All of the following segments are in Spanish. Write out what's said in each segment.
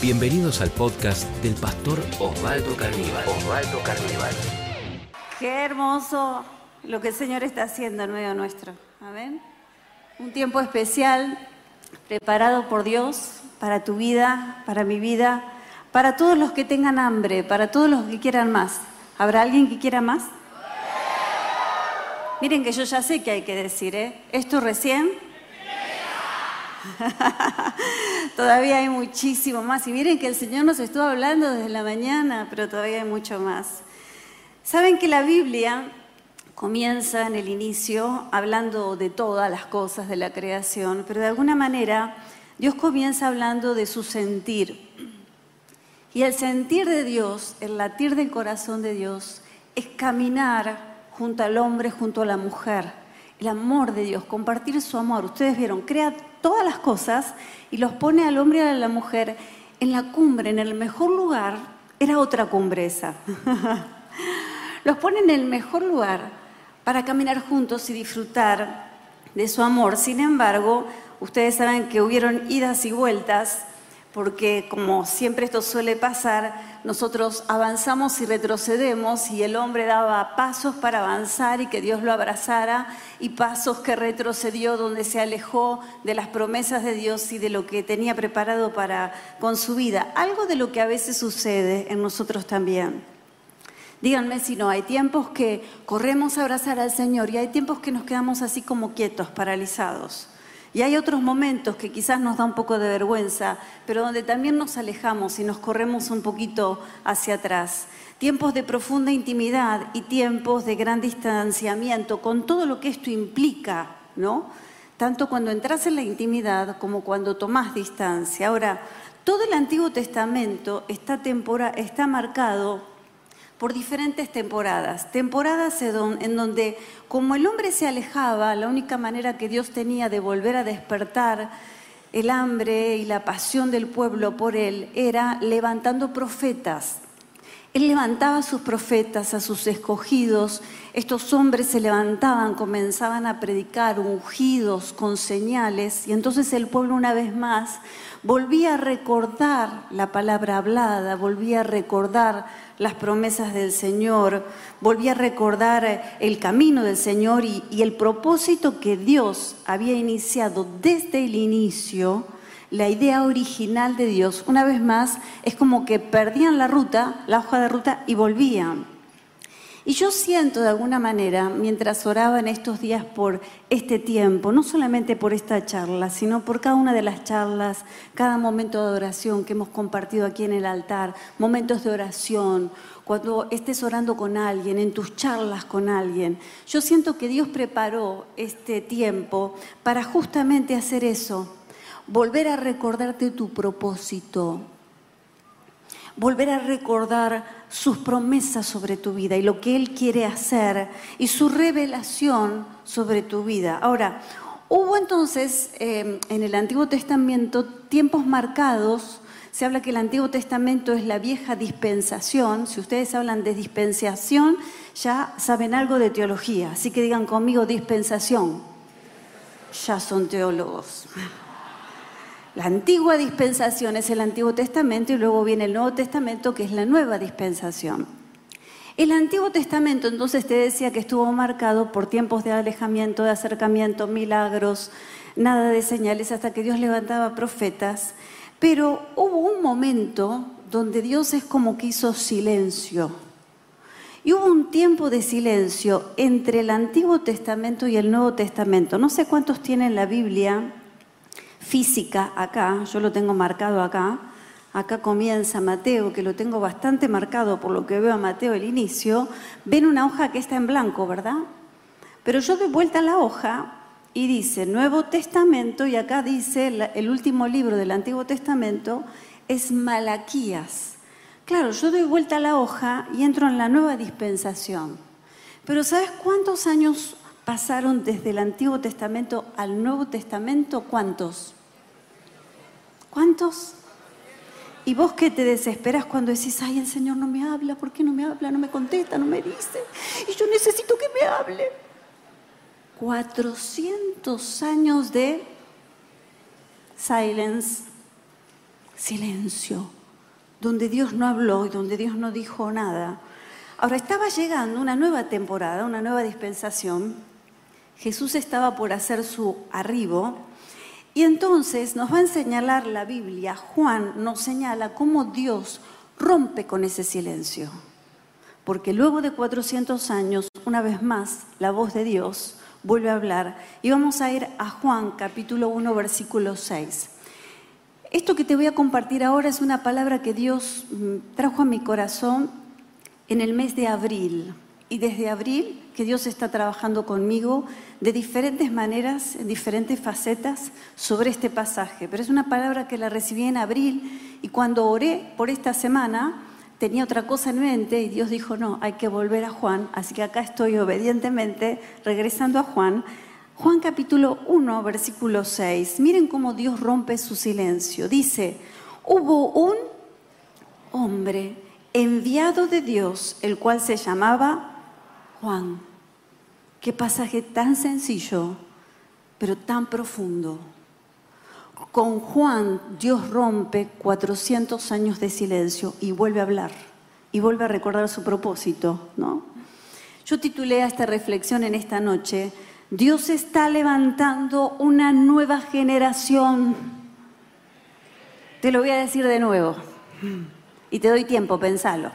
Bienvenidos al podcast del pastor Osvaldo Carníbal. Osvaldo Carníbal. Qué hermoso lo que el Señor está haciendo en medio nuestro. Amén. Un tiempo especial preparado por Dios para tu vida, para mi vida, para todos los que tengan hambre, para todos los que quieran más. ¿Habrá alguien que quiera más? Miren que yo ya sé que hay que decir, ¿eh? ¿Esto recién? todavía hay muchísimo más. Y miren que el Señor nos estuvo hablando desde la mañana, pero todavía hay mucho más. Saben que la Biblia comienza en el inicio hablando de todas las cosas de la creación, pero de alguna manera Dios comienza hablando de su sentir. Y el sentir de Dios, el latir del corazón de Dios, es caminar junto al hombre, junto a la mujer. El amor de Dios, compartir su amor. Ustedes vieron, crea todas las cosas y los pone al hombre y a la mujer en la cumbre, en el mejor lugar. Era otra cumbreza. los pone en el mejor lugar para caminar juntos y disfrutar de su amor. Sin embargo, ustedes saben que hubieron idas y vueltas porque como siempre esto suele pasar, nosotros avanzamos y retrocedemos y el hombre daba pasos para avanzar y que Dios lo abrazara y pasos que retrocedió donde se alejó de las promesas de Dios y de lo que tenía preparado para con su vida. Algo de lo que a veces sucede en nosotros también. Díganme si no, hay tiempos que corremos a abrazar al Señor y hay tiempos que nos quedamos así como quietos, paralizados. Y hay otros momentos que quizás nos da un poco de vergüenza, pero donde también nos alejamos y nos corremos un poquito hacia atrás. Tiempos de profunda intimidad y tiempos de gran distanciamiento, con todo lo que esto implica, ¿no? Tanto cuando entras en la intimidad como cuando tomás distancia. Ahora, todo el Antiguo Testamento está, está marcado por diferentes temporadas. Temporadas en donde, como el hombre se alejaba, la única manera que Dios tenía de volver a despertar el hambre y la pasión del pueblo por él era levantando profetas. Él levantaba a sus profetas, a sus escogidos. Estos hombres se levantaban, comenzaban a predicar ungidos con señales y entonces el pueblo una vez más volvía a recordar la palabra hablada, volvía a recordar las promesas del Señor, volví a recordar el camino del Señor y, el propósito que Dios había iniciado desde el inicio, la idea original de Dios, una vez más, es como que perdían la ruta, la hoja de ruta y volvían. Y yo siento de alguna manera, mientras oraba en estos días por este tiempo, no solamente por esta charla, sino por cada una de las charlas, cada momento de oración que hemos compartido aquí en el altar, momentos de oración, cuando estés orando con alguien, en tus charlas con alguien, yo siento que Dios preparó este tiempo para justamente hacer eso, volver a recordarte tu propósito, volver a recordar sus promesas sobre tu vida y lo que Él quiere hacer y su revelación sobre tu vida. Ahora, hubo entonces eh, en el Antiguo Testamento tiempos marcados. Se habla que el Antiguo Testamento es la vieja dispensación. Si ustedes hablan de dispensación, ya saben algo de teología. Así que digan conmigo dispensación. Ya son teólogos. La antigua dispensación es el Antiguo Testamento y luego viene el Nuevo Testamento que es la nueva dispensación. El Antiguo Testamento entonces te decía que estuvo marcado por tiempos de alejamiento, de acercamiento, milagros, nada de señales hasta que Dios levantaba profetas, pero hubo un momento donde Dios es como que hizo silencio. Y hubo un tiempo de silencio entre el Antiguo Testamento y el Nuevo Testamento. No sé cuántos tienen la Biblia, física acá, yo lo tengo marcado acá, acá comienza Mateo, que lo tengo bastante marcado por lo que veo a Mateo el inicio, ven una hoja que está en blanco, ¿verdad? Pero yo doy vuelta a la hoja y dice Nuevo Testamento y acá dice el último libro del Antiguo Testamento es Malaquías. Claro, yo doy vuelta a la hoja y entro en la nueva dispensación. Pero ¿sabes cuántos años pasaron desde el Antiguo Testamento al Nuevo Testamento? ¿Cuántos? ¿Cuántos? Y vos que te desesperas cuando decís, ay, el Señor no me habla, ¿por qué no me habla? No me contesta, no me dice. Y yo necesito que me hable. 400 años de silence, silencio, donde Dios no habló y donde Dios no dijo nada. Ahora estaba llegando una nueva temporada, una nueva dispensación. Jesús estaba por hacer su arribo y entonces nos va a señalar la Biblia, Juan nos señala cómo Dios rompe con ese silencio. Porque luego de 400 años, una vez más, la voz de Dios vuelve a hablar. Y vamos a ir a Juan capítulo 1, versículo 6. Esto que te voy a compartir ahora es una palabra que Dios mm, trajo a mi corazón en el mes de abril. Y desde abril que Dios está trabajando conmigo de diferentes maneras, en diferentes facetas sobre este pasaje. Pero es una palabra que la recibí en abril y cuando oré por esta semana tenía otra cosa en mente y Dios dijo, no, hay que volver a Juan. Así que acá estoy obedientemente regresando a Juan Juan capítulo 1, versículo 6. Miren cómo Dios rompe su silencio. Dice, hubo un hombre enviado de Dios, el cual se llamaba Juan. Qué pasaje tan sencillo, pero tan profundo. Con Juan Dios rompe 400 años de silencio y vuelve a hablar y vuelve a recordar su propósito, ¿no? Yo titulé a esta reflexión en esta noche Dios está levantando una nueva generación. Te lo voy a decir de nuevo. Y te doy tiempo, pensalo.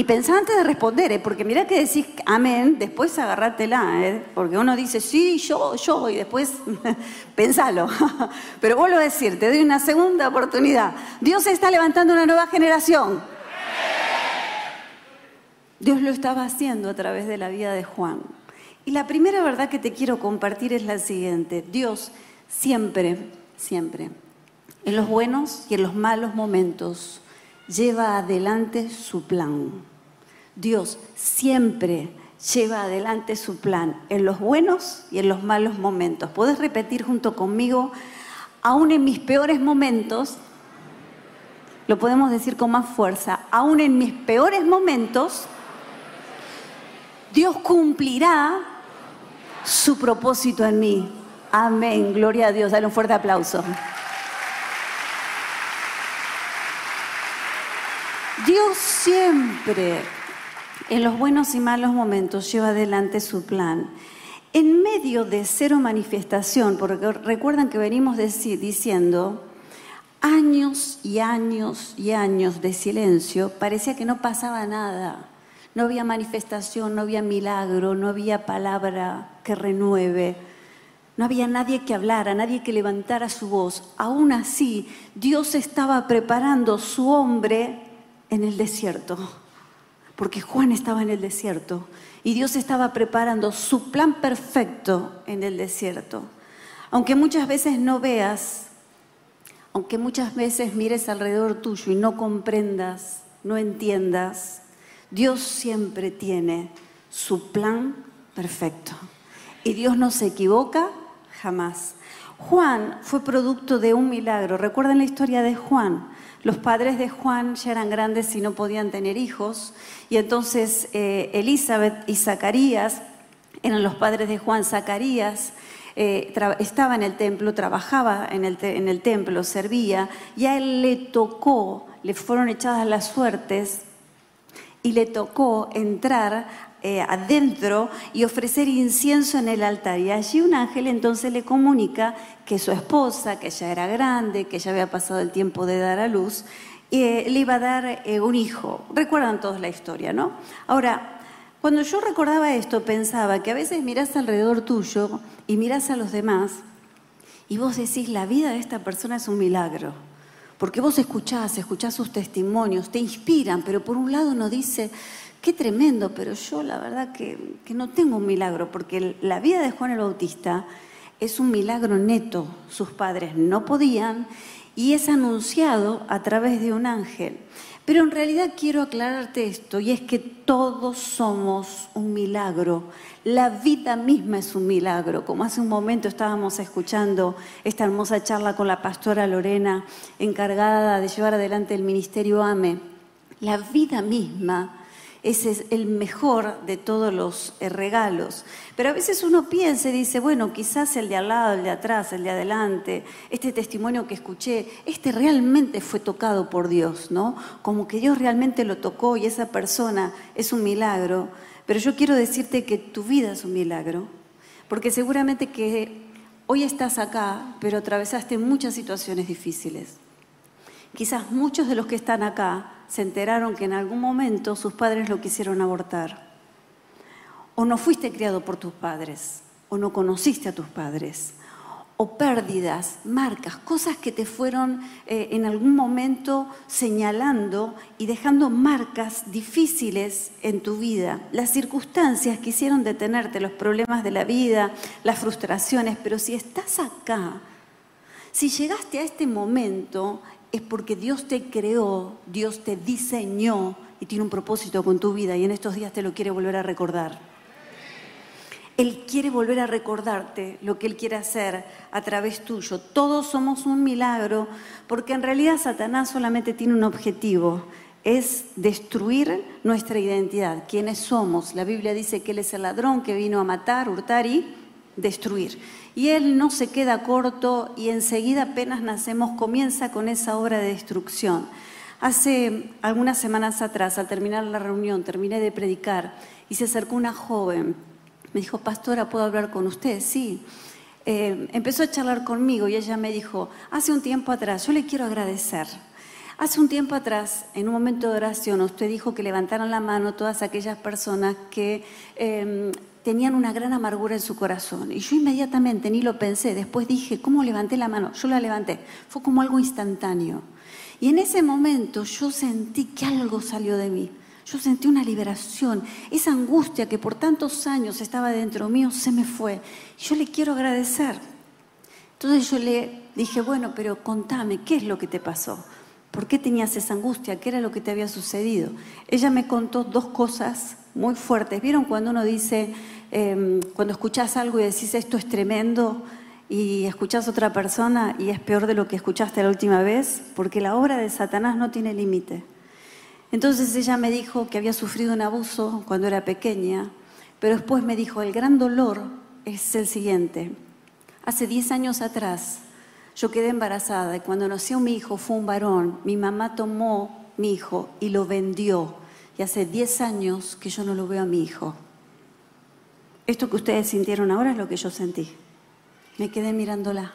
Y pensá antes de responder, ¿eh? porque mira que decís amén, después agarrátela, ¿eh? porque uno dice sí, yo, yo, y después pensalo. Pero vuelvo a decir, te doy una segunda oportunidad. Dios está levantando una nueva generación. Dios lo estaba haciendo a través de la vida de Juan. Y la primera verdad que te quiero compartir es la siguiente. Dios siempre, siempre, en los buenos y en los malos momentos, lleva adelante su plan. Dios siempre lleva adelante su plan en los buenos y en los malos momentos. ¿Puedes repetir junto conmigo? Aún en mis peores momentos, lo podemos decir con más fuerza, aún en mis peores momentos, Dios cumplirá su propósito en mí. Amén. Gloria a Dios. Dale un fuerte aplauso. Dios siempre, en los buenos y malos momentos, lleva adelante su plan. En medio de cero manifestación, porque recuerdan que venimos diciendo, años y años y años de silencio, parecía que no pasaba nada. No había manifestación, no había milagro, no había palabra que renueve. No había nadie que hablara, nadie que levantara su voz. Aún así, Dios estaba preparando su hombre en el desierto, porque Juan estaba en el desierto y Dios estaba preparando su plan perfecto en el desierto. Aunque muchas veces no veas, aunque muchas veces mires alrededor tuyo y no comprendas, no entiendas, Dios siempre tiene su plan perfecto. Y Dios no se equivoca jamás. Juan fue producto de un milagro. Recuerden la historia de Juan. Los padres de Juan ya eran grandes y no podían tener hijos. Y entonces eh, Elizabeth y Zacarías eran los padres de Juan. Zacarías eh, estaba en el templo, trabajaba en el, templo, servía. Y a él le tocó, le fueron echadas las suertes y le tocó entrar eh, adentro y ofrecer incienso en el altar. Y allí un ángel entonces le comunica que su esposa, que ya era grande, que ya había pasado el tiempo de dar a luz, eh, le iba a dar eh, un hijo. Recuerdan todos la historia, ¿no? Ahora, cuando yo recordaba esto, pensaba que a veces mirás alrededor tuyo y mirás a los demás y vos decís, la vida de esta persona es un milagro. Porque vos escuchás, escuchás sus testimonios, te inspiran, pero por un lado uno dice, qué tremendo, pero yo la verdad que, no tengo un milagro, porque la vida de Juan el Bautista es un milagro neto. Sus padres no podían y es anunciado a través de un ángel. Pero en realidad quiero aclararte esto, y es que todos somos un milagro. La vida misma es un milagro. Como hace un momento estábamos escuchando esta hermosa charla con la pastora Lorena, encargada de llevar adelante el ministerio AME. La vida misma ese es el mejor de todos los eh, regalos. Pero a veces uno piensa y dice, bueno, quizás el de al lado, el de atrás, el de adelante, este testimonio que escuché, este realmente fue tocado por Dios, ¿no? Como que Dios realmente lo tocó y esa persona es un milagro. Pero yo quiero decirte que tu vida es un milagro, porque seguramente que hoy estás acá, pero atravesaste muchas situaciones difíciles. Quizás muchos de los que están acá se enteraron que en algún momento sus padres lo quisieron abortar. O no fuiste criado por tus padres, o no conociste a tus padres, o pérdidas, marcas, cosas que te fueron eh, en algún momento señalando y dejando marcas difíciles en tu vida. Las circunstancias quisieron detenerte, los problemas de la vida, las frustraciones, pero si estás acá, si llegaste a este momento, es porque Dios te creó, Dios te diseñó y tiene un propósito con tu vida y en estos días te lo quiere volver a recordar. Él quiere volver a recordarte lo que Él quiere hacer a través tuyo. Todos somos un milagro porque en realidad Satanás solamente tiene un objetivo, es destruir nuestra identidad, quiénes somos. La Biblia dice que Él es el ladrón que vino a matar, hurtar y destruir. Y Él no se queda corto y enseguida apenas nacemos comienza con esa obra de destrucción. Hace algunas semanas atrás, al terminar la reunión, terminé de predicar y se acercó una joven. Me dijo, pastora, ¿puedo hablar con usted? Sí. Eh, empezó a charlar conmigo y ella me dijo, hace un tiempo atrás, yo le quiero agradecer. Hace un tiempo atrás, en un momento de oración, usted dijo que levantaran la mano todas aquellas personas que eh, tenían una gran amargura en su corazón. Y yo inmediatamente ni lo pensé, después dije, ¿cómo levanté la mano? Yo la levanté, fue como algo instantáneo. Y en ese momento yo sentí que algo salió de mí. Yo sentí una liberación, esa angustia que por tantos años estaba dentro mío se me fue. Yo le quiero agradecer. Entonces yo le dije, bueno, pero contame, ¿qué es lo que te pasó? ¿Por qué tenías esa angustia? ¿Qué era lo que te había sucedido? Ella me contó dos cosas muy fuertes. ¿Vieron cuando uno dice, em, cuando escuchás algo y decís esto es tremendo y escuchás a otra persona y es peor de lo que escuchaste la última vez? Porque la obra de Satanás no tiene límite. Entonces ella me dijo que había sufrido un abuso cuando era pequeña, pero después me dijo, el gran dolor es el siguiente. Hace 10 años atrás yo quedé embarazada y cuando nació mi hijo fue un varón. Mi mamá tomó mi hijo y lo vendió y hace 10 años que yo no lo veo a mi hijo. Esto que ustedes sintieron ahora es lo que yo sentí. Me quedé mirándola.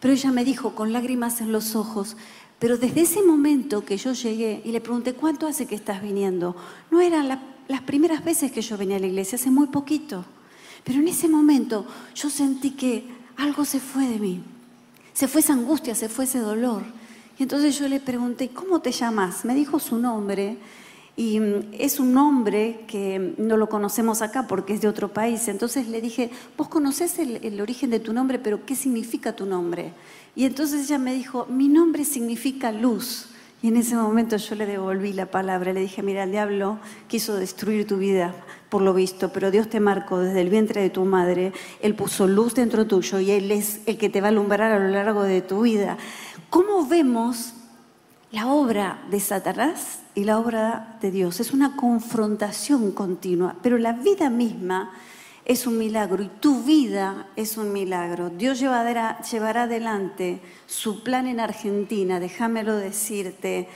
Pero ella me dijo con lágrimas en los ojos, pero desde ese momento que yo llegué y le pregunté, ¿cuánto hace que estás viniendo? No eran las primeras veces que yo venía a la iglesia, hace muy poquito. Pero en ese momento yo sentí que algo se fue de mí. Se fue esa angustia, se fue ese dolor. Y entonces yo le pregunté, ¿cómo te llamas? Me dijo su nombre y mm, es un nombre que no lo conocemos acá porque es de otro país. Entonces le dije, vos conocés el, origen de tu nombre, pero ¿qué significa tu nombre? Y entonces ella me dijo, mi nombre significa luz. Y en ese momento yo le devolví la palabra, le dije, mira, el diablo quiso destruir tu vida, por lo visto, pero Dios te marcó desde el vientre de tu madre, Él puso luz dentro tuyo y Él es el que te va a alumbrar a lo largo de tu vida. ¿Cómo vemos la obra de Satanás y la obra de Dios. Es una confrontación continua, pero la vida misma es un milagro y tu vida es un milagro. Dios llevará, llevará adelante su plan en Argentina, déjamelo decirte,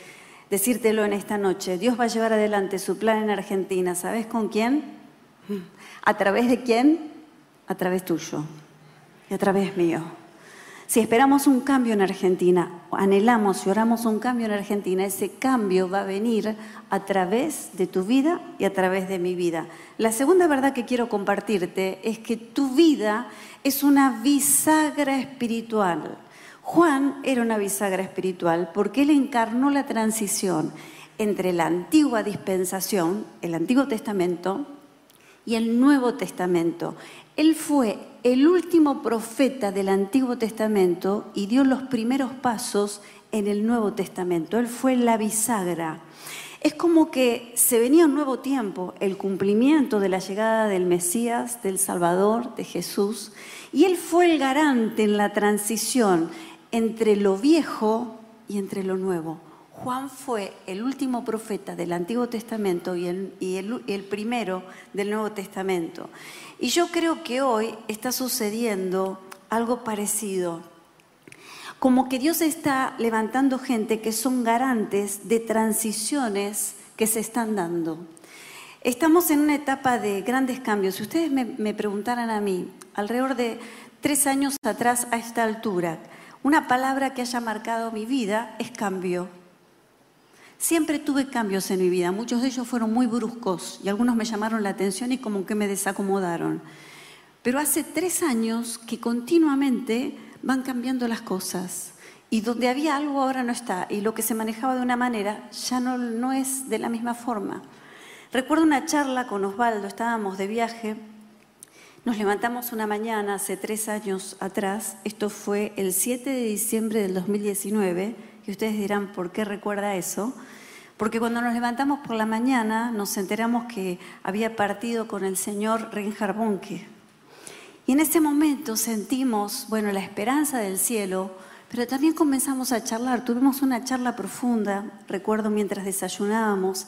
decírtelo en esta noche. Dios va a llevar adelante su plan en Argentina. ¿Sabes con quién? ¿A través de quién? A través tuyo y a través mío. Si esperamos un cambio en Argentina, anhelamos y oramos un cambio en Argentina, ese cambio va a venir a través de tu vida y a través de mi vida. La segunda verdad que quiero compartirte es que tu vida es una bisagra espiritual. Juan era una bisagra espiritual porque él encarnó la transición entre la antigua dispensación, el Antiguo Testamento, y el Nuevo Testamento. Él fue el último profeta del Antiguo Testamento y dio los primeros pasos en el Nuevo Testamento. Él fue la bisagra. Es como que se venía un nuevo tiempo, el cumplimiento de la llegada del Mesías, del Salvador, de Jesús, y él fue el garante en la transición entre lo viejo y entre lo nuevo. Juan fue el último profeta del Antiguo Testamento y, el, primero del Nuevo Testamento. Y yo creo que hoy está sucediendo algo parecido. Como que Dios está levantando gente que son garantes de transiciones que se están dando. Estamos en una etapa de grandes cambios. Si ustedes me, me preguntaran a mí, alrededor de tres años atrás a esta altura, una palabra que haya marcado mi vida es cambio. Siempre tuve cambios en mi vida, muchos de ellos fueron muy bruscos y algunos me llamaron la atención y como que me desacomodaron. Pero hace tres años que continuamente van cambiando las cosas. Y donde había algo ahora no está. Y lo que se manejaba de una manera ya no, es de la misma forma. Recuerdo una charla con Osvaldo, estábamos de viaje, nos levantamos una mañana hace tres años atrás, esto fue el 7 de diciembre del 2019, y ustedes dirán, ¿por qué recuerda eso? Porque cuando nos levantamos por la mañana nos enteramos que había partido con el señor Reinhard Bonke. Y en ese momento sentimos, bueno, la esperanza del cielo, pero también comenzamos a charlar. Tuvimos una charla profunda, recuerdo mientras desayunábamos,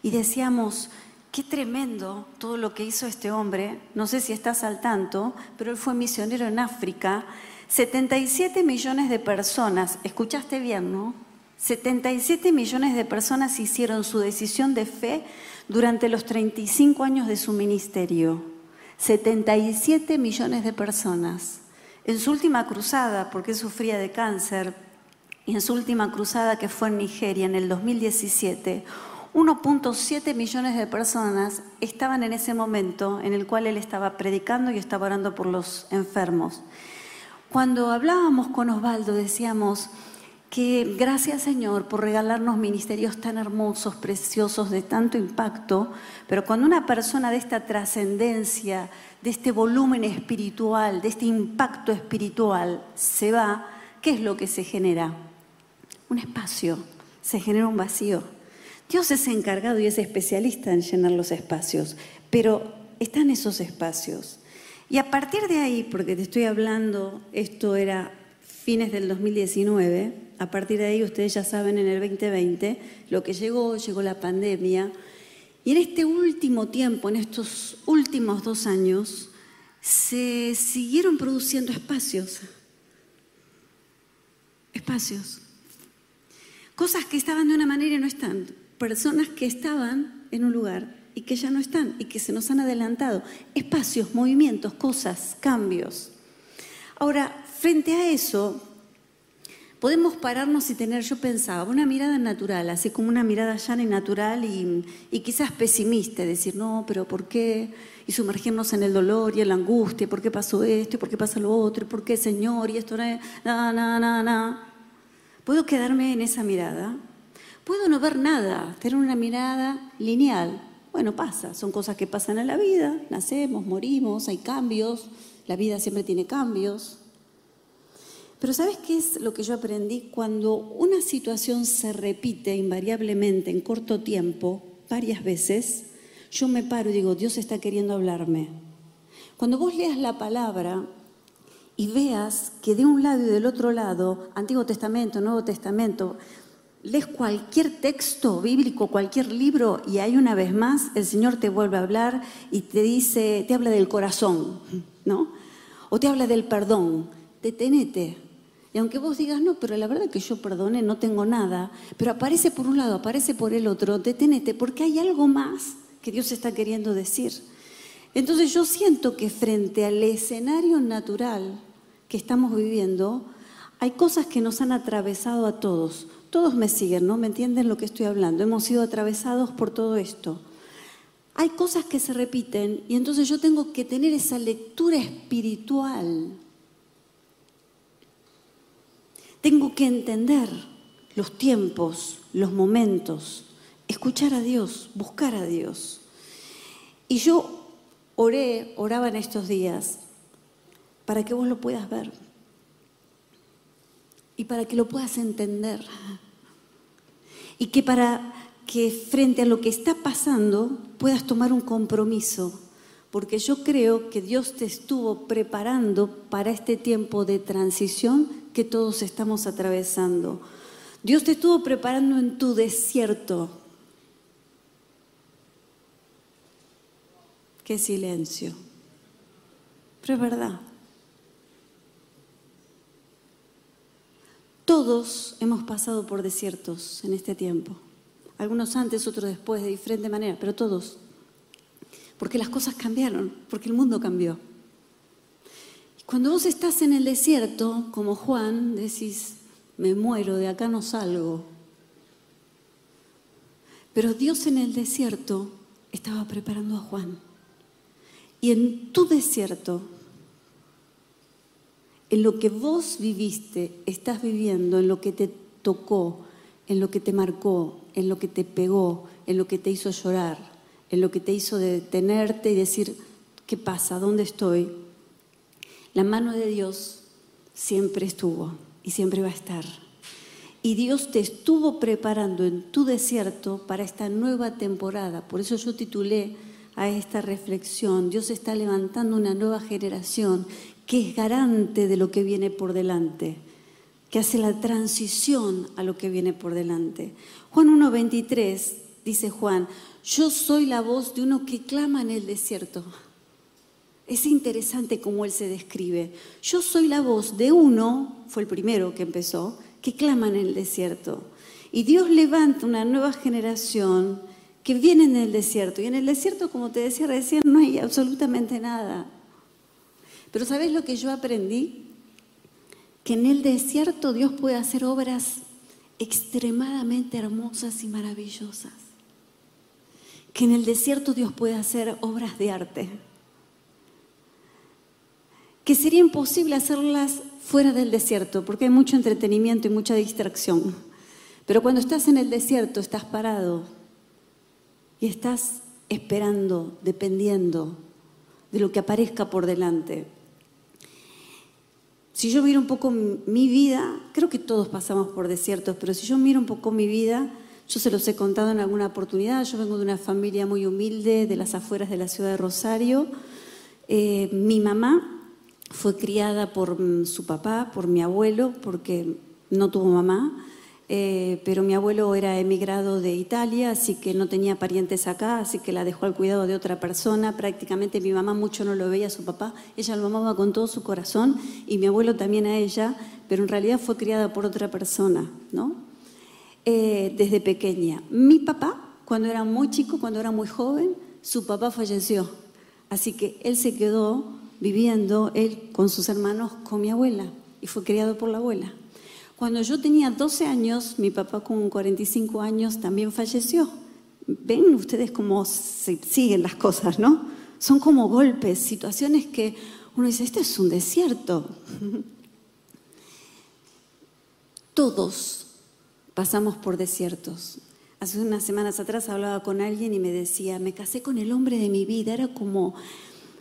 y decíamos, qué tremendo todo lo que hizo este hombre. No sé si estás al tanto, pero él fue misionero en África 77 millones de personas, escuchaste bien, ¿no? 77 millones de personas hicieron su decisión de fe durante los 35 años de su ministerio. 77 millones de personas. En su última cruzada, porque sufría de cáncer, y en su última cruzada que fue en Nigeria en el 2017, 1.7 millones de personas estaban en ese momento en el cual él estaba predicando y estaba orando por los enfermos. Cuando hablábamos con Osvaldo decíamos que gracias Señor por regalarnos ministerios tan hermosos, preciosos, de tanto impacto, pero cuando una persona de esta trascendencia, de este volumen espiritual, de este impacto espiritual se va, ¿qué es lo que se genera? Un espacio, se genera un vacío. Dios es encargado y es especialista en llenar los espacios, pero están esos espacios. Y a partir de ahí, porque te estoy hablando, esto era fines del 2019, a partir de ahí ustedes ya saben en el 2020 lo que llegó, llegó la pandemia. Y en este último tiempo, en estos últimos dos años, se siguieron produciendo espacios. Espacios. Cosas que estaban de una manera y no están. Personas que estaban en un lugar y que ya no están y que se nos han adelantado. Espacios, movimientos, cosas, cambios. Ahora, frente a eso, podemos pararnos y tener, yo pensaba, una mirada natural, así como una mirada llana y natural y, quizás pesimista, decir, no, pero ¿por qué? Y sumergirnos en el dolor y en la angustia, ¿por qué pasó esto? ¿Y por qué pasa lo otro? ¿Y por qué, Señor? Y esto, nada, nada. Puedo quedarme en esa mirada. Puedo no ver nada, tener una mirada lineal, bueno, pasa, son cosas que pasan en la vida, nacemos, morimos, hay cambios, la vida siempre tiene cambios. Pero ¿sabes qué es lo que yo aprendí? Cuando una situación se repite invariablemente en corto tiempo, varias veces, yo me paro y digo, Dios está queriendo hablarme. Cuando vos leas la palabra y veas que de un lado y del otro lado, Antiguo Testamento, Nuevo Testamento, lees cualquier texto bíblico, cualquier libro, y hay una vez más el Señor te vuelve a hablar y te dice, te habla del corazón, ¿no? O te habla del perdón, detenete. Y aunque vos digas, no, pero la verdad que yo perdoné, no tengo nada, pero aparece por un lado, aparece por el otro, detenete, porque hay algo más que Dios está queriendo decir. Entonces yo siento que frente al escenario natural que estamos viviendo, hay cosas que nos han atravesado a todos, todos me siguen, ¿no? ¿Me entienden lo que estoy hablando? Hemos sido atravesados por todo esto. Hay cosas que se repiten y entonces yo tengo que tener esa lectura espiritual. Tengo que entender los tiempos, los momentos, escuchar a Dios, buscar a Dios. Y yo oré, oraba en estos días para que vos lo puedas ver y para que lo puedas entender y que para que frente a lo que está pasando puedas tomar un compromiso, porque yo creo que Dios te estuvo preparando para este tiempo de transición que todos estamos atravesando. Dios te estuvo preparando en tu desierto. Qué silencio. Pero es verdad. Todos hemos pasado por desiertos en este tiempo. Algunos antes, otros después, de diferente manera, pero todos. Porque las cosas cambiaron, porque el mundo cambió. Y cuando vos estás en el desierto, como Juan, decís, me muero, de acá no salgo. Pero Dios en el desierto estaba preparando a Juan. Y en tu desierto en lo que vos viviste, estás viviendo, en lo que te tocó, en lo que te marcó, en lo que te pegó, en lo que te hizo llorar, en lo que te hizo detenerte y decir, ¿qué pasa? ¿Dónde estoy? La mano de Dios siempre estuvo y siempre va a estar. Y Dios te estuvo preparando en tu desierto para esta nueva temporada. Por eso yo titulé a esta reflexión, Dios está levantando una nueva generación que es garante de lo que viene por delante, que hace la transición a lo que viene por delante. Juan 1.23 dice Juan, yo soy la voz de uno que clama en el desierto. Es interesante cómo él se describe. Yo soy la voz de uno, fue el primero que empezó, que clama en el desierto. Y Dios levanta una nueva generación que viene en el desierto. Y en el desierto, como te decía recién, no hay absolutamente nada. Pero ¿sabes lo que yo aprendí? Que en el desierto Dios puede hacer obras extremadamente hermosas y maravillosas. Que en el desierto Dios puede hacer obras de arte. Que sería imposible hacerlas fuera del desierto, porque hay mucho entretenimiento y mucha distracción. Pero cuando estás en el desierto, estás parado y estás esperando, dependiendo de lo que aparezca por delante. Si yo miro un poco mi vida, creo que todos pasamos por desiertos, pero si yo miro un poco mi vida, yo se los he contado en alguna oportunidad, yo vengo de una familia muy humilde de las afueras de la ciudad de Rosario. Eh, mi mamá fue criada por mm, su papá, por mi abuelo, porque no tuvo mamá. Eh, pero mi abuelo era emigrado de Italia, así que no tenía parientes acá, así que la dejó al cuidado de otra persona. Prácticamente mi mamá mucho no lo veía a su papá, ella lo amaba con todo su corazón y mi abuelo también a ella, pero en realidad fue criada por otra persona, ¿no? Eh, desde pequeña. Mi papá, cuando era muy chico, cuando era muy joven, su papá falleció, así que él se quedó viviendo, él con sus hermanos, con mi abuela, y fue criado por la abuela. Cuando yo tenía 12 años, mi papá con 45 años también falleció. Ven ustedes cómo siguen las cosas, ¿no? Son como golpes, situaciones que uno dice, este es un desierto. Todos pasamos por desiertos. Hace unas semanas atrás hablaba con alguien y me decía, me casé con el hombre de mi vida, era como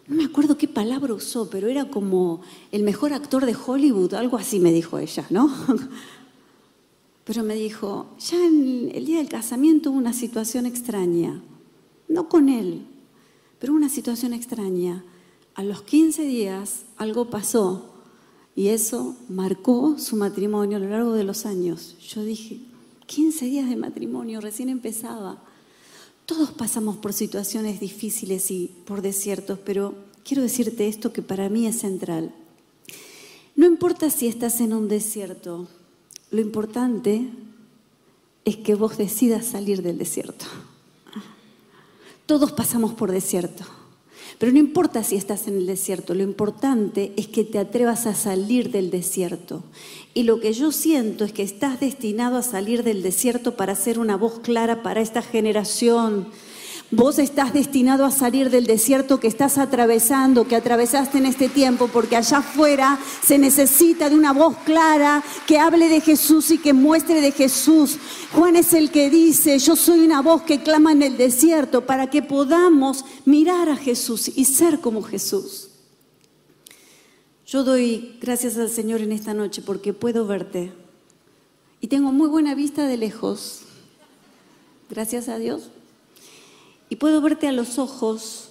no me acuerdo qué palabra usó, pero era como el mejor actor de Hollywood, algo así me dijo ella, ¿no? Pero me dijo, ya en el día del casamiento hubo una situación extraña, no con él, pero una situación extraña. A los 15 días algo pasó y eso marcó su matrimonio a lo largo de los años. Yo dije, 15 días de matrimonio, recién empezaba. Todos pasamos por situaciones difíciles y por desiertos, pero quiero decirte esto que para mí es central. No importa si estás en un desierto, lo importante es que vos decidas salir del desierto. Todos pasamos por desierto. Pero no importa si estás en el desierto, lo importante es que te atrevas a salir del desierto. Y lo que yo siento es que estás destinado a salir del desierto para ser una voz clara para esta generación Vos estás destinado a salir del desierto que estás atravesando, que atravesaste en este tiempo, porque allá afuera se necesita de una voz clara que hable de Jesús y que muestre de Jesús. Juan es el que dice, yo soy una voz que clama en el desierto para que podamos mirar a Jesús y ser como Jesús. Yo doy gracias al Señor en esta noche porque puedo verte y tengo muy buena vista de lejos. Gracias a Dios y puedo verte a los ojos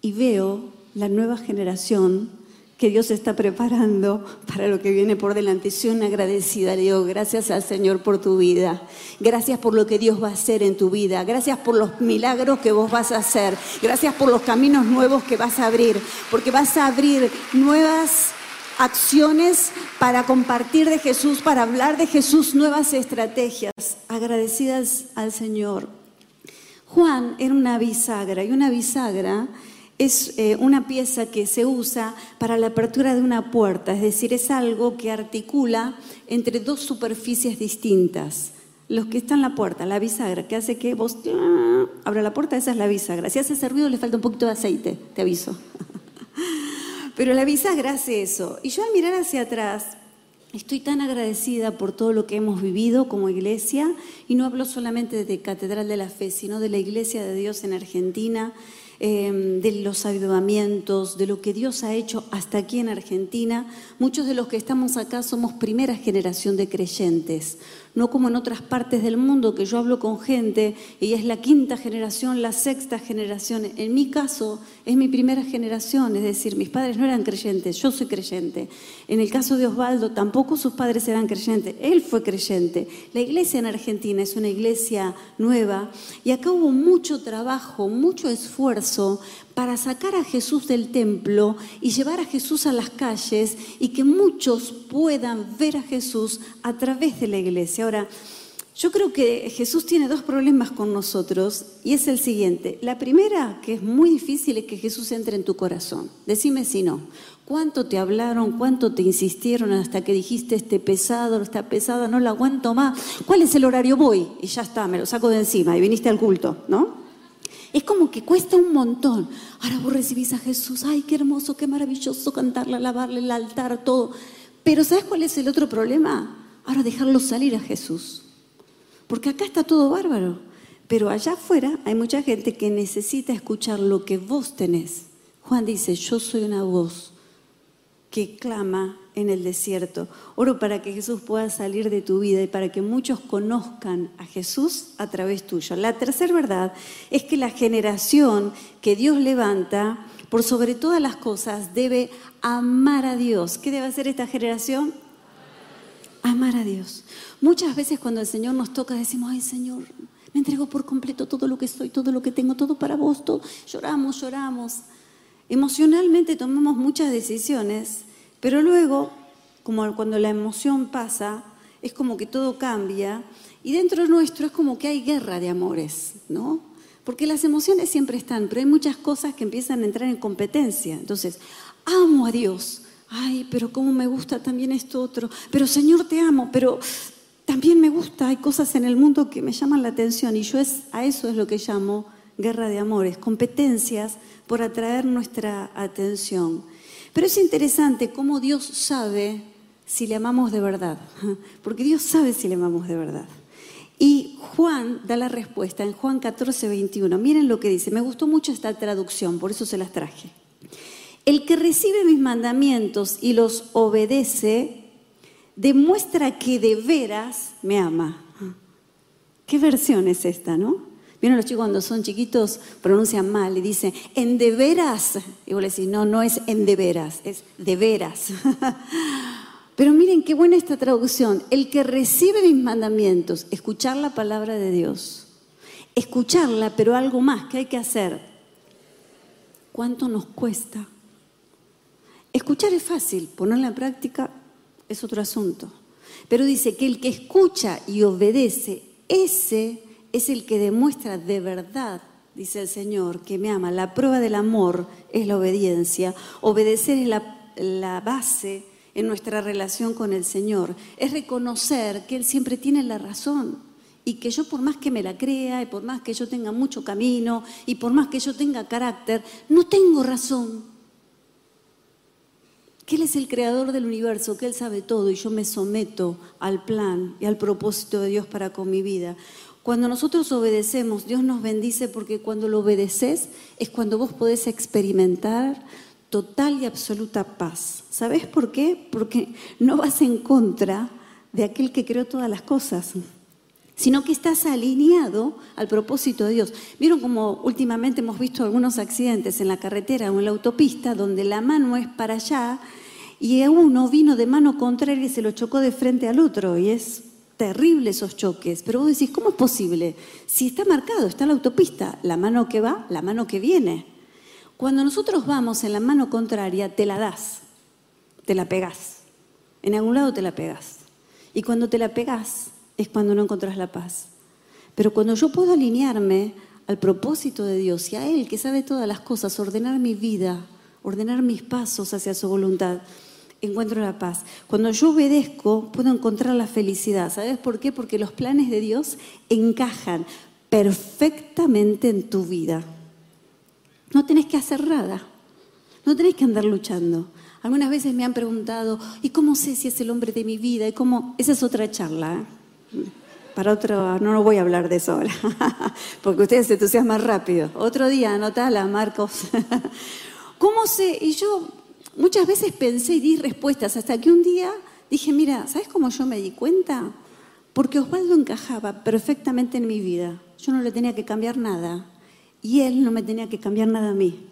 y veo la nueva generación que Dios está preparando para lo que viene por delante. Soy una agradecida, Dios. Gracias al Señor por tu vida. Gracias por lo que Dios va a hacer en tu vida. Gracias por los milagros que vos vas a hacer. Gracias por los caminos nuevos que vas a abrir. Porque vas a abrir nuevas acciones para compartir de Jesús, para hablar de Jesús, nuevas estrategias. Agradecidas al Señor. Juan era una bisagra y una bisagra es eh, una pieza que se usa para la apertura de una puerta, es decir, es algo que articula entre dos superficies distintas. Los que están en la puerta, la bisagra, que hace que vos abra la puerta, esa es la bisagra. Si hace ese ruido le falta un poquito de aceite, te aviso. Pero la bisagra hace eso. Y yo al mirar hacia atrás, estoy tan agradecida por todo lo que hemos vivido como iglesia, y no hablo solamente de Catedral de la Fe, sino de la Iglesia de Dios en Argentina Em, de los avivamientos, de lo que Dios ha hecho hasta aquí en Argentina. Muchos de los que estamos acá somos primera generación de creyentes no como en otras partes del mundo que yo hablo con gente y es la quinta generación, la sexta generación. En mi caso es mi primera generación, es decir, mis padres no eran creyentes, yo soy creyente. En el caso de Osvaldo tampoco sus padres eran creyentes, él fue creyente. La iglesia en Argentina es una iglesia nueva y acá hubo mucho trabajo, mucho esfuerzo para sacar a Jesús del templo y llevar a Jesús a las calles y que muchos puedan ver a Jesús a través de la iglesia. Ahora, yo creo que Jesús tiene dos problemas con nosotros y es el siguiente. La primera, que es muy difícil, es que Jesús entre en tu corazón. Decime si no. ¿Cuánto te hablaron? ¿Cuánto te insistieron hasta que dijiste este pesado, está pesada, no la aguanto más? ¿Cuál es el horario? Voy y ya está, me lo saco de encima y viniste al culto, ¿no? Es como que cuesta un montón. Ahora vos recibís a Jesús, ay, qué hermoso, qué maravilloso cantarle, alabarle, el altar, todo. Pero ¿sabes cuál es el otro problema? Ahora dejarlo salir a Jesús. Porque acá está todo bárbaro. Pero allá afuera hay mucha gente que necesita escuchar lo que vos tenés. Juan dice, yo soy una voz que clama en el desierto. Oro para que Jesús pueda salir de tu vida y para que muchos conozcan a Jesús a través tuyo. La tercera verdad es que la generación que Dios levanta, por sobre todas las cosas, debe amar a Dios. ¿Qué debe hacer esta generación? Amar a Dios. Muchas veces cuando el Señor nos toca decimos, ay Señor, me entrego por completo todo lo que soy, todo lo que tengo, todo para vos, todo. Lloramos, lloramos. Emocionalmente tomamos muchas decisiones pero luego, como cuando la emoción pasa, es como que todo cambia y dentro nuestro es como que hay guerra de amores, ¿no? Porque las emociones siempre están, pero hay muchas cosas que empiezan a entrar en competencia. Entonces, amo a Dios. Ay, pero cómo me gusta también esto otro. Pero Señor, te amo, pero también me gusta, hay cosas en el mundo que me llaman la atención y yo es, a eso es lo que llamo guerra de amores, competencias por atraer nuestra atención. Pero es interesante cómo Dios sabe si le amamos de verdad, porque Dios sabe si le amamos de verdad. Y Juan da la respuesta en Juan 14, 21. Miren lo que dice, me gustó mucho esta traducción, por eso se las traje. El que recibe mis mandamientos y los obedece, demuestra que de veras me ama. ¿Qué versión es esta, no? Vieron los chicos cuando son chiquitos pronuncian mal y dicen, en de veras. Y vos le decís, no, no es en de veras, es de veras. Pero miren qué buena esta traducción. El que recibe mis mandamientos, escuchar la palabra de Dios. Escucharla, pero algo más que hay que hacer. ¿Cuánto nos cuesta? Escuchar es fácil, ponerla en práctica es otro asunto. Pero dice que el que escucha y obedece, ese es el que demuestra de verdad, dice el Señor, que me ama. La prueba del amor es la obediencia. Obedecer es la, base en nuestra relación con el Señor. Es reconocer que Él siempre tiene la razón y que yo por más que me la crea y por más que yo tenga mucho camino y por más que yo tenga carácter, no tengo razón. Que Él es el creador del universo, que Él sabe todo y yo me someto al plan y al propósito de Dios para con mi vida. Cuando nosotros obedecemos, Dios nos bendice porque cuando lo obedeces es cuando vos podés experimentar total y absoluta paz. ¿Sabés por qué? Porque no vas en contra de aquel que creó todas las cosas. sino que estás alineado al propósito de Dios. Vieron como últimamente hemos visto algunos accidentes en la carretera o en la autopista donde la mano es para allá y uno vino de mano contraria y se lo chocó de frente al otro y es terrible esos choques. Pero vos decís, ¿cómo es posible? Si está marcado, está la autopista, la mano que va, la mano que viene. Cuando nosotros vamos en la mano contraria, te la das, te la pegás. En algún lado te la pegás. Y cuando te la pegás, es cuando no encontrás la paz. Pero cuando yo puedo alinearme al propósito de Dios y a Él que sabe todas las cosas, ordenar mi vida, ordenar mis pasos hacia su voluntad, encuentro la paz. Cuando yo obedezco, puedo encontrar la felicidad. ¿Sabes por qué? Porque los planes de Dios encajan perfectamente en tu vida. No tenés que hacer nada, no tenés que andar luchando. Algunas veces me han preguntado, ¿y cómo sé si es el hombre de mi vida? ¿Y cómo? Esa es otra charla. ¿eh? Para otro, no, no voy a hablar de eso ahora, porque ustedes se entusiasman rápido. Otro día, anotala, Marcos. ¿Cómo sé? Y yo muchas veces pensé y di respuestas, hasta que un día dije, mira, ¿sabes cómo yo me di cuenta? Porque Osvaldo encajaba perfectamente en mi vida. Yo no le tenía que cambiar nada y él no me tenía que cambiar nada a mí.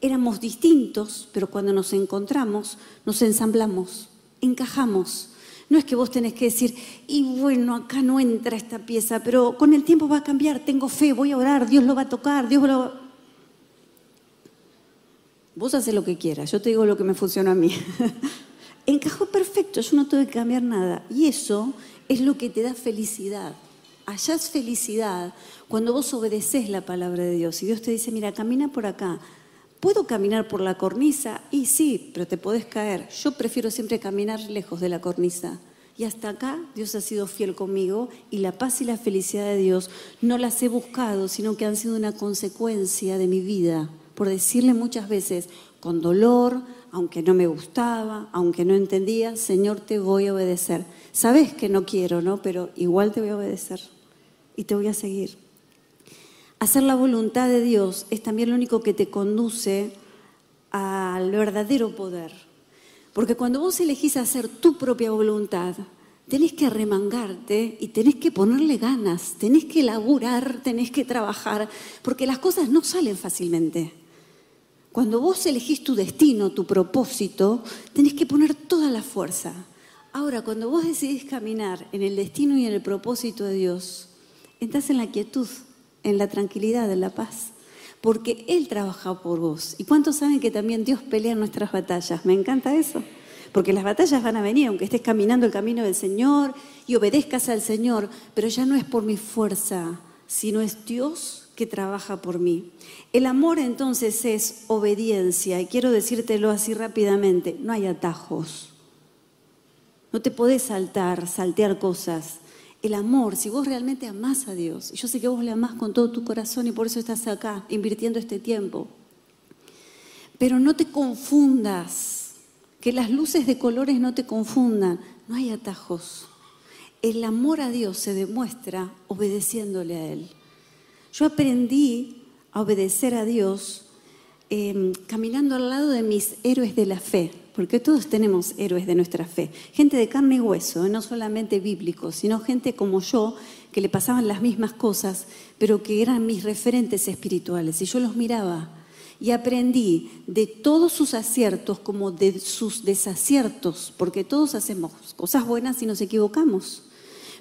Éramos distintos, pero cuando nos encontramos, nos ensamblamos, encajamos. No es que vos tenés que decir, y bueno, acá no entra esta pieza, pero con el tiempo va a cambiar, tengo fe, voy a orar, Dios lo va a tocar, Dios lo va... Vos haces lo que quieras, yo te digo lo que me funciona a mí. Encajó perfecto, yo no tuve que cambiar nada. Y eso es lo que te da felicidad. Allá felicidad cuando vos obedeces la palabra de Dios y Dios te dice, mira, camina por acá. ¿Puedo caminar por la cornisa? Y sí, pero te podés caer. Yo prefiero siempre caminar lejos de la cornisa. Y hasta acá Dios ha sido fiel conmigo y la paz y la felicidad de Dios no las he buscado, sino que han sido una consecuencia de mi vida. Por decirle muchas veces, con dolor, aunque no me gustaba, aunque no entendía, Señor, te voy a obedecer. Sabes que no quiero, ¿no? Pero igual te voy a obedecer y te voy a seguir. Hacer la voluntad de Dios es también lo único que te conduce al verdadero poder. Porque cuando vos elegís hacer tu propia voluntad, tenés que remangarte y tenés que ponerle ganas, tenés que laburar, tenés que trabajar, porque las cosas no salen fácilmente. Cuando vos elegís tu destino, tu propósito, tenés que poner toda la fuerza. Ahora, cuando vos decidís caminar en el destino y en el propósito de Dios, estás en la quietud, en la tranquilidad, en la paz. Porque Él trabaja por vos. ¿Y cuántos saben que también Dios pelea nuestras batallas? Me encanta eso. Porque las batallas van a venir, aunque estés caminando el camino del Señor y obedezcas al Señor, pero ya no es por mi fuerza, sino es Dios que trabaja por mí. El amor entonces es obediencia, y quiero decírtelo así rápidamente, no hay atajos. No te podés saltar, saltear cosas el amor, si vos realmente amás a Dios, yo sé que vos le amás con todo tu corazón y por eso estás acá invirtiendo este tiempo, pero no te confundas, que las luces de colores no te confundan, no hay atajos. El amor a Dios se demuestra obedeciéndole a Él. Yo aprendí a obedecer a Dios em, caminando al lado de mis héroes de la fe porque todos tenemos héroes de nuestra fe, gente de carne y hueso, ¿eh? no solamente bíblicos, sino gente como yo que le pasaban las mismas cosas, pero que eran mis referentes espirituales. Y yo los miraba y aprendí de todos sus aciertos como de sus desaciertos, porque todos hacemos cosas buenas y nos equivocamos.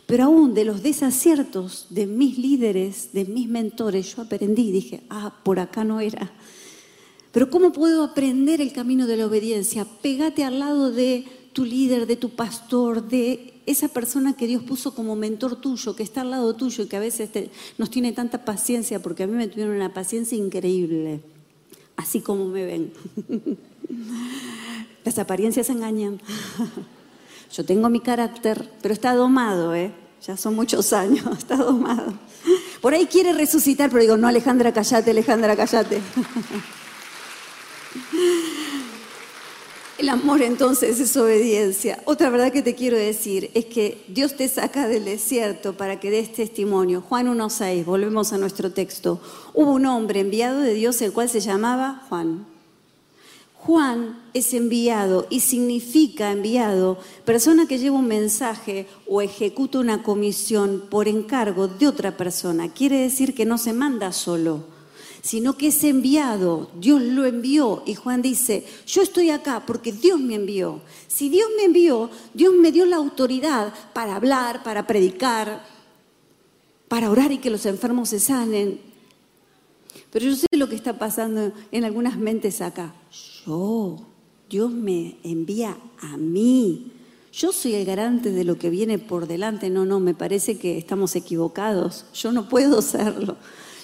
Pero aún de los desaciertos de mis líderes, de mis mentores, yo aprendí, dije, ah, por acá no era. Pero ¿cómo puedo aprender el camino de la obediencia? Pégate al lado de tu líder, de tu pastor, de esa persona que Dios puso como mentor tuyo, que está al lado tuyo y que a veces nos tiene tanta paciencia, porque a mí me tuvieron una paciencia increíble, así como me ven. Las apariencias engañan. Yo tengo mi carácter, pero está domado, ¿eh? Ya son muchos años, está domado. Por ahí quiere resucitar, pero digo, no, Alejandra, callate, Alejandra, callate. El amor entonces es obediencia. Otra verdad que te quiero decir es que Dios te saca del desierto para que des testimonio. Juan 1.6, volvemos a nuestro texto. Hubo un hombre enviado de Dios el cual se llamaba Juan. Juan es enviado y significa enviado, persona que lleva un mensaje o ejecuta una comisión por encargo de otra persona. Quiere decir que no se manda solo, sino que es enviado. Dios lo envió y Juan dice, yo estoy acá porque Dios me envió. Si Dios me envió, Dios me dio la autoridad para hablar, para predicar, para orar y que los enfermos se sanen. Pero yo sé lo que está pasando en algunas mentes acá. Yo, Dios me envía a mí. Yo soy el garante de lo que viene por delante. No, no, me parece que estamos equivocados. Yo no puedo serlo.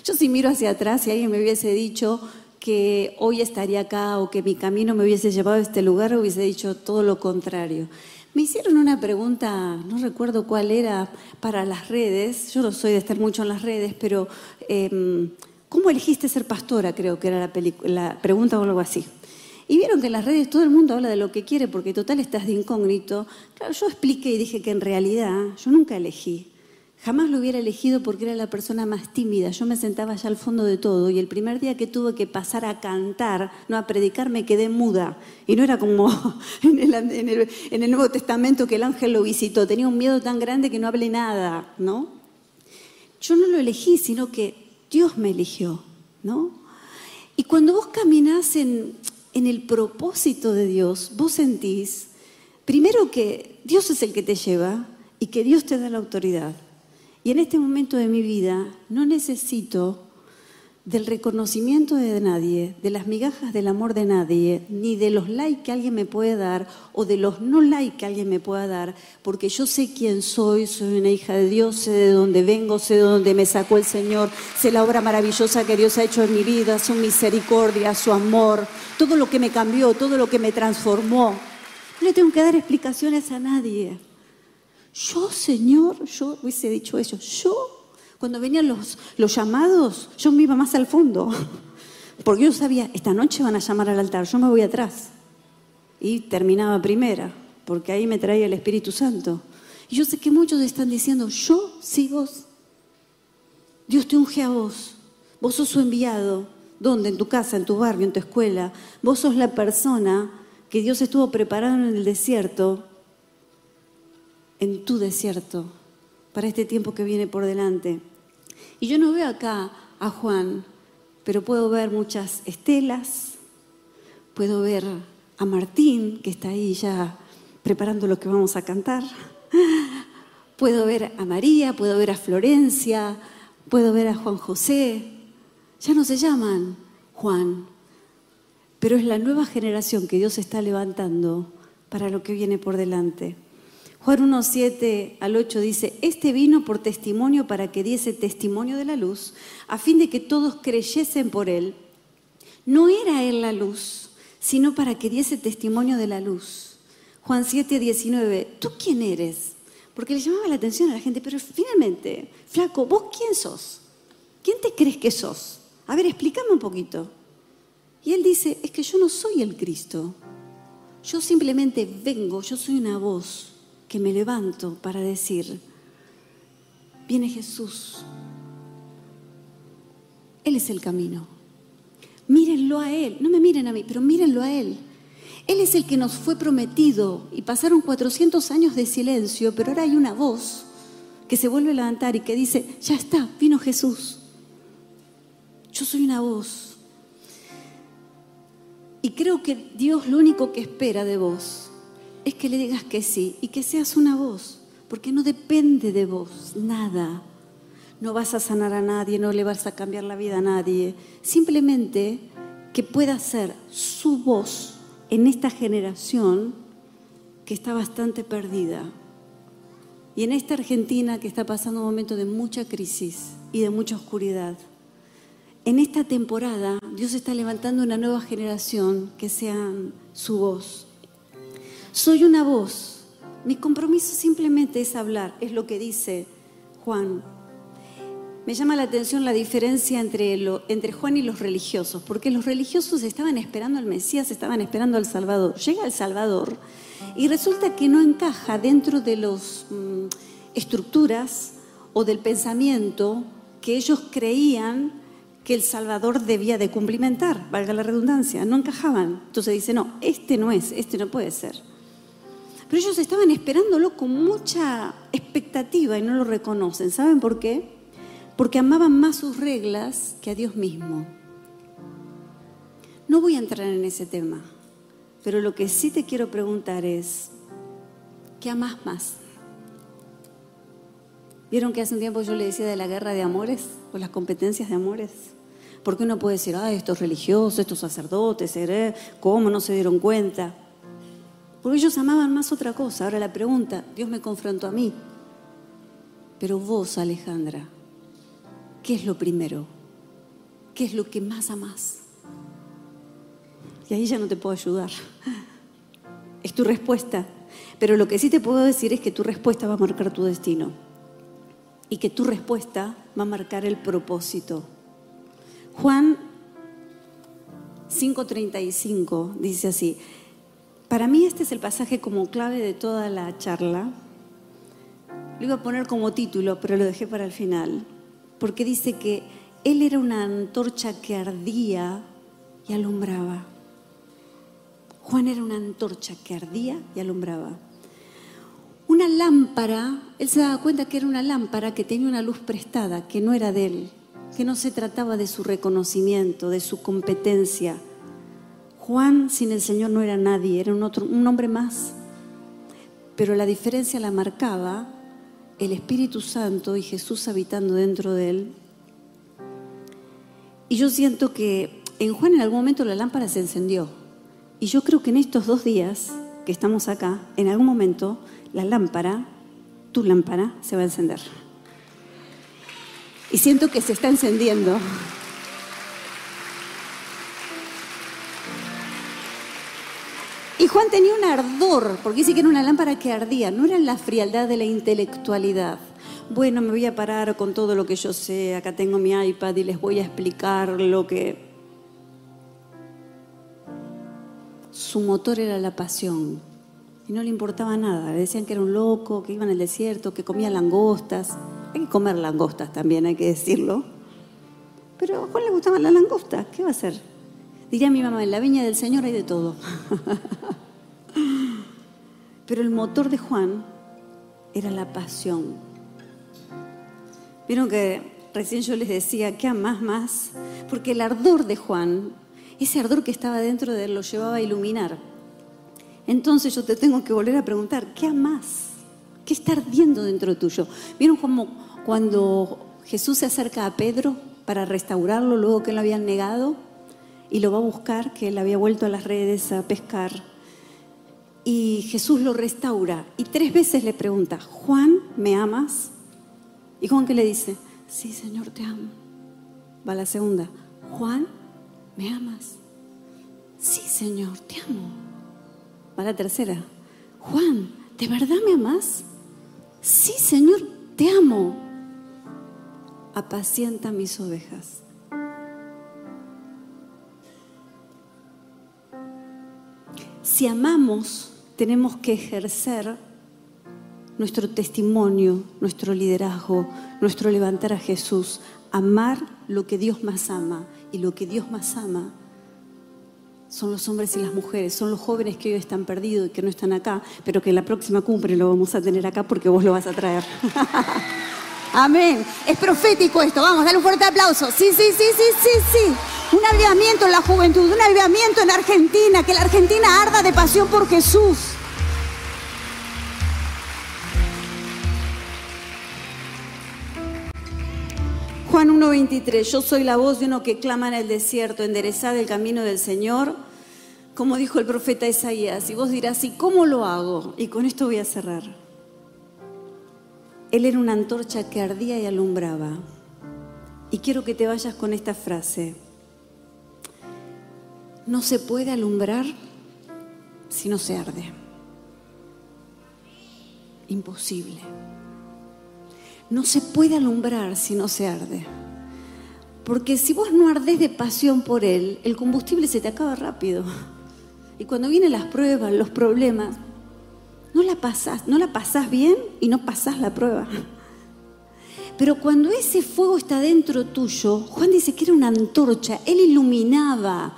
Yo si miro hacia atrás, si alguien me hubiese dicho que hoy estaría acá o que mi camino me hubiese llevado a este lugar, hubiese dicho todo lo contrario. Me hicieron una pregunta, no recuerdo cuál era, para las redes. Yo no soy de estar mucho en las redes, pero em, ¿cómo elegiste ser pastora? Creo que era la, la pregunta o algo así. Y vieron que en las redes todo el mundo habla de lo que quiere porque total estás de incógnito. Claro, yo expliqué y dije que en realidad yo nunca elegí. Jamás lo hubiera elegido porque era la persona más tímida. Yo me sentaba allá al fondo de todo y el primer día que tuve que pasar a cantar, no a predicar, me quedé muda. Y no era como en el, Nuevo Testamento que el ángel lo visitó. Tenía un miedo tan grande que no hablé nada, ¿no? Yo no lo elegí, sino que Dios me eligió, ¿no? Y cuando vos caminás en, en el propósito de Dios, vos sentís, primero que Dios es el que te lleva y que Dios te da la autoridad. Y en este momento de mi vida no necesito del reconocimiento de nadie, de las migajas del amor de nadie, ni de los likes que alguien me puede dar o de los no likes que alguien me pueda dar, porque yo sé quién soy, soy una hija de Dios, sé de dónde vengo, sé de dónde me sacó el Señor, sé la obra maravillosa que Dios ha hecho en mi vida, su misericordia, su amor, todo lo que me cambió, todo lo que me transformó. No le tengo que dar explicaciones a nadie. Yo, Señor, yo hubiese dicho eso, yo cuando venían los, los llamados, yo me iba más al fondo, porque yo sabía, esta noche van a llamar al altar, yo me voy atrás. Y terminaba primera, porque ahí me traía el Espíritu Santo. Y yo sé que muchos están diciendo, yo sí vos. Dios te unge a vos. Vos sos su enviado. ¿Dónde? En tu casa, en tu barrio, en tu escuela. Vos sos la persona que Dios estuvo preparando en el desierto, en tu desierto, para este tiempo que viene por delante. Y yo no veo acá a Juan, pero puedo ver muchas estelas, puedo ver a Martín, que está ahí ya preparando lo que vamos a cantar, puedo ver a María, puedo ver a Florencia, puedo ver a Juan José. Ya no se llaman Juan, pero es la nueva generación que Dios está levantando para lo que viene por delante. Juan 1, 7 al 8 dice, este vino por testimonio para que diese testimonio de la luz, a fin de que todos creyesen por él. No era él la luz, sino para que diese testimonio de la luz. Juan 7, 19, ¿tú quién eres? Porque le llamaba la atención a la gente, pero finalmente, flaco, ¿vos quién sos? ¿Quién te crees que sos? A ver, explícame un poquito. Y él dice, es que yo no soy el Cristo. Yo simplemente vengo, yo soy una voz que me levanto para decir, viene Jesús. Él es el camino. Mírenlo a Él. No me miren a mí, pero mírenlo a Él. Él es el que nos fue prometido y pasaron 400 años de silencio, pero ahora hay una voz que se vuelve a levantar y que dice, ya está, vino Jesús. Yo soy una voz. Y creo que Dios lo único que espera de vos es que le digas que sí y que seas una voz, porque no depende de vos nada. No vas a sanar a nadie, no le vas a cambiar la vida a nadie. Simplemente que pueda ser su voz en esta generación que está bastante perdida. Y en esta Argentina que está pasando un momento de mucha crisis y de mucha oscuridad. En esta temporada Dios está levantando una nueva generación que sean su voz soy una voz. Mi compromiso simplemente es hablar, es lo que dice Juan. Me llama la atención la diferencia entre, entre Juan y los religiosos, porque los religiosos estaban esperando al Mesías, estaban esperando al Salvador. Llega el Salvador y resulta que no encaja dentro de las mm, estructuras o del pensamiento que ellos creían que el Salvador debía de cumplimentar, valga la redundancia, no encajaban. Entonces dice, no, este no es, este no puede ser. Pero ellos estaban esperándolo con mucha expectativa y no lo reconocen. ¿Saben por qué? Porque amaban más sus reglas que a Dios mismo. No voy a entrar en ese tema, pero lo que sí te quiero preguntar es, ¿qué amas más? ¿Vieron que hace un tiempo yo le decía de la guerra de amores o las competencias de amores? Porque uno puede decir, ah, estos religiosos, estos sacerdotes. ¿cómo no se dieron cuenta? Porque ellos amaban más otra cosa. Ahora la pregunta, Dios me confrontó a mí. Pero vos, Alejandra, ¿qué es lo primero? ¿Qué es lo que más amás? Y ahí ya no te puedo ayudar. Es tu respuesta. Pero lo que sí te puedo decir es que tu respuesta va a marcar tu destino y que tu respuesta va a marcar el propósito. Juan 5:35 dice así, para mí este es el pasaje como clave de toda la charla. Lo iba a poner como título, pero lo dejé para el final, porque dice que él era una antorcha que ardía y alumbraba. Juan era una antorcha que ardía y alumbraba una lámpara, él se daba cuenta que era una lámpara que tenía una luz prestada, que no era de él, que no se trataba de su reconocimiento, de su competencia. Juan sin el Señor no era nadie, era un, otro, un hombre más. Pero la diferencia la marcaba el Espíritu Santo y Jesús habitando dentro de él. Y yo siento que en Juan en algún momento la lámpara se encendió. Y yo creo que en estos dos días que estamos acá, en algún momento la lámpara, tu lámpara, se va a encender. Y siento que se está encendiendo. Y Juan tenía un ardor, porque dice que era una lámpara que ardía, no era la frialdad de la intelectualidad. Bueno, me voy a parar con todo lo que yo sé, acá tengo mi iPad y les voy a explicar lo que... Su motor era la pasión, y no le importaba nada. Le decían que era un loco, que iba en el desierto, que comía langostas. Hay que comer langostas también, hay que decirlo. Pero a Juan le gustaban las langostas, ¿qué va a hacer? Diría mi mamá, en la viña del Señor hay de todo. Pero el motor de Juan era la pasión. Vieron que recién yo les decía, ¿qué más más? Porque el ardor de Juan, ese ardor que estaba dentro de él, lo llevaba a iluminar entonces yo te tengo que volver a preguntar, ¿qué amas? ¿Qué está ardiendo dentro tuyo? ¿Vieron como cuando Jesús se acerca a Pedro para restaurarlo luego que lo habían negado? Y lo va a buscar, que él había vuelto a las redes a pescar. Y Jesús lo restaura. Y tres veces le pregunta, Juan, ¿me amas? Y Juan que le dice, sí, Señor, te amo. Va la segunda, Juan, ¿me amas? Sí, Señor, te amo. Va la tercera. Juan, ¿de verdad me amas? Sí, Señor, te amo. Apacienta mis ovejas. Si amamos, tenemos que ejercer nuestro testimonio, nuestro liderazgo, nuestro levantar a Jesús, amar lo que Dios más ama. Y lo que Dios más ama son los hombres y las mujeres, son los jóvenes que hoy están perdidos y que no están acá, pero que en la próxima cumbre lo vamos a tener acá porque vos lo vas a traer. Amén. Es profético esto. Vamos, dale un fuerte aplauso. Sí, sí, sí, sí, sí, sí. Un avivamiento en la juventud, un avivamiento en Argentina, que la Argentina arda de pasión por Jesús. Juan 1.23, yo soy la voz de uno que clama en el desierto, enderezad el camino del Señor, como dijo el profeta Isaías. Y vos dirás, ¿y cómo lo hago? Y con esto voy a cerrar. Él era una antorcha que ardía y alumbraba. Y quiero que te vayas con esta frase. No se puede alumbrar si no se arde. Imposible no se puede alumbrar si no se arde. Porque si vos no ardés de pasión por Él, el combustible se te acaba rápido. Y cuando vienen las pruebas, los problemas, no la pasás, no la pasás bien y no pasás la prueba. Pero cuando ese fuego está dentro tuyo, Juan dice que era una antorcha, él iluminaba.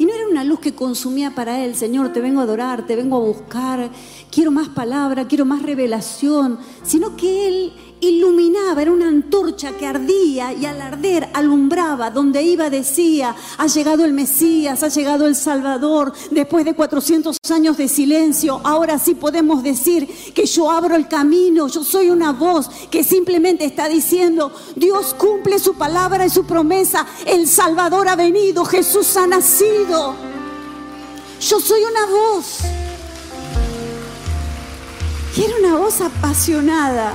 Y no era una luz que consumía para él, Señor, te vengo a adorar, te vengo a buscar, quiero más palabra, quiero más revelación, sino que él iluminaba, era una antorcha que ardía y al arder alumbraba, donde iba decía, ha llegado el Mesías, ha llegado el Salvador, después de 400 años de silencio, ahora sí podemos decir que yo abro el camino, yo soy una voz que simplemente está diciendo, Dios cumple su palabra y su promesa, el Salvador ha venido, Jesús ha nacido, yo soy una voz. Y era una voz apasionada.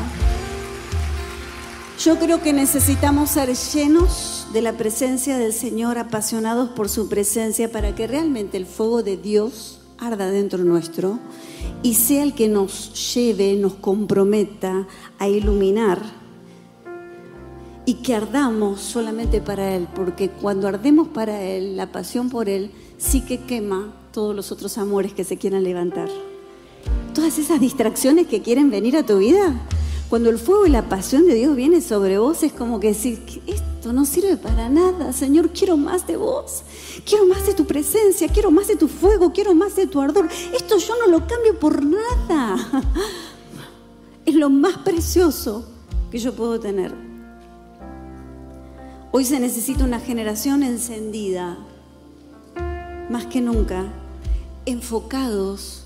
Yo creo que necesitamos ser llenos de la presencia del Señor, apasionados por su presencia, para que realmente el fuego de Dios arda dentro nuestro y sea el que nos lleve, nos comprometa a iluminar y que ardamos solamente para Él, porque cuando ardemos para Él, la pasión por Él sí que quema todos los otros amores que se quieran levantar. Todas esas distracciones que quieren venir a tu vida, cuando el fuego y la pasión de Dios viene sobre vos, es como que decir, esto no sirve para nada, Señor, quiero más de vos, quiero más de tu presencia, quiero más de tu fuego, quiero más de tu ardor. Esto yo no lo cambio por nada. Es lo más precioso que yo puedo tener. Hoy se necesita una generación encendida, más que nunca, enfocados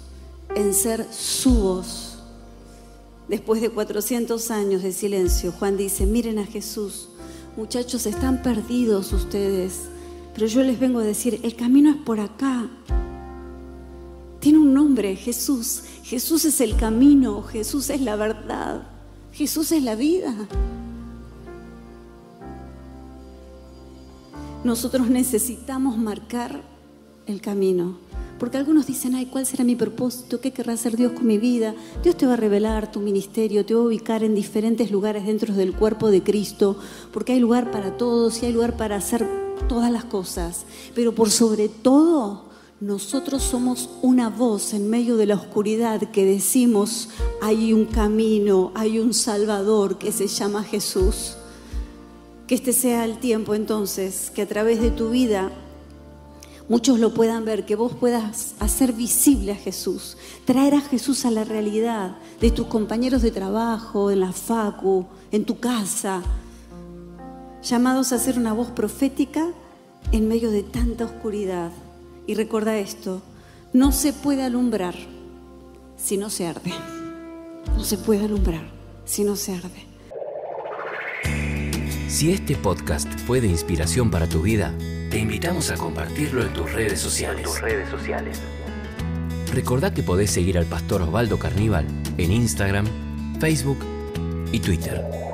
en ser su voz Después de 400 años de silencio, Juan dice, miren a Jesús, muchachos, están perdidos ustedes, pero yo les vengo a decir, el camino es por acá. Tiene un nombre, Jesús. Jesús es el camino, Jesús es la verdad, Jesús es la vida. Nosotros necesitamos marcar el camino. Porque algunos dicen, ay, ¿cuál será mi propósito? ¿Qué querrá hacer Dios con mi vida? Dios te va a revelar tu ministerio, te va a ubicar en diferentes lugares dentro del cuerpo de Cristo, porque hay lugar para todos y hay lugar para hacer todas las cosas. Pero por sobre todo, nosotros somos una voz en medio de la oscuridad que decimos, hay un camino, hay un Salvador que se llama Jesús. Que este sea el tiempo entonces, que a través de tu vida muchos lo puedan ver, que vos puedas hacer visible a Jesús, traer a Jesús a la realidad de tus compañeros de trabajo, en la facu, en tu casa, llamados a ser una voz profética en medio de tanta oscuridad. Y recuerda esto, no se puede alumbrar si no se arde. No se puede alumbrar si no se arde. Si este podcast fue de inspiración para tu vida, te invitamos a compartirlo en tus redes sociales. tus redes sociales. Recordá que podés seguir al pastor Osvaldo Carníbal en Instagram, Facebook y Twitter.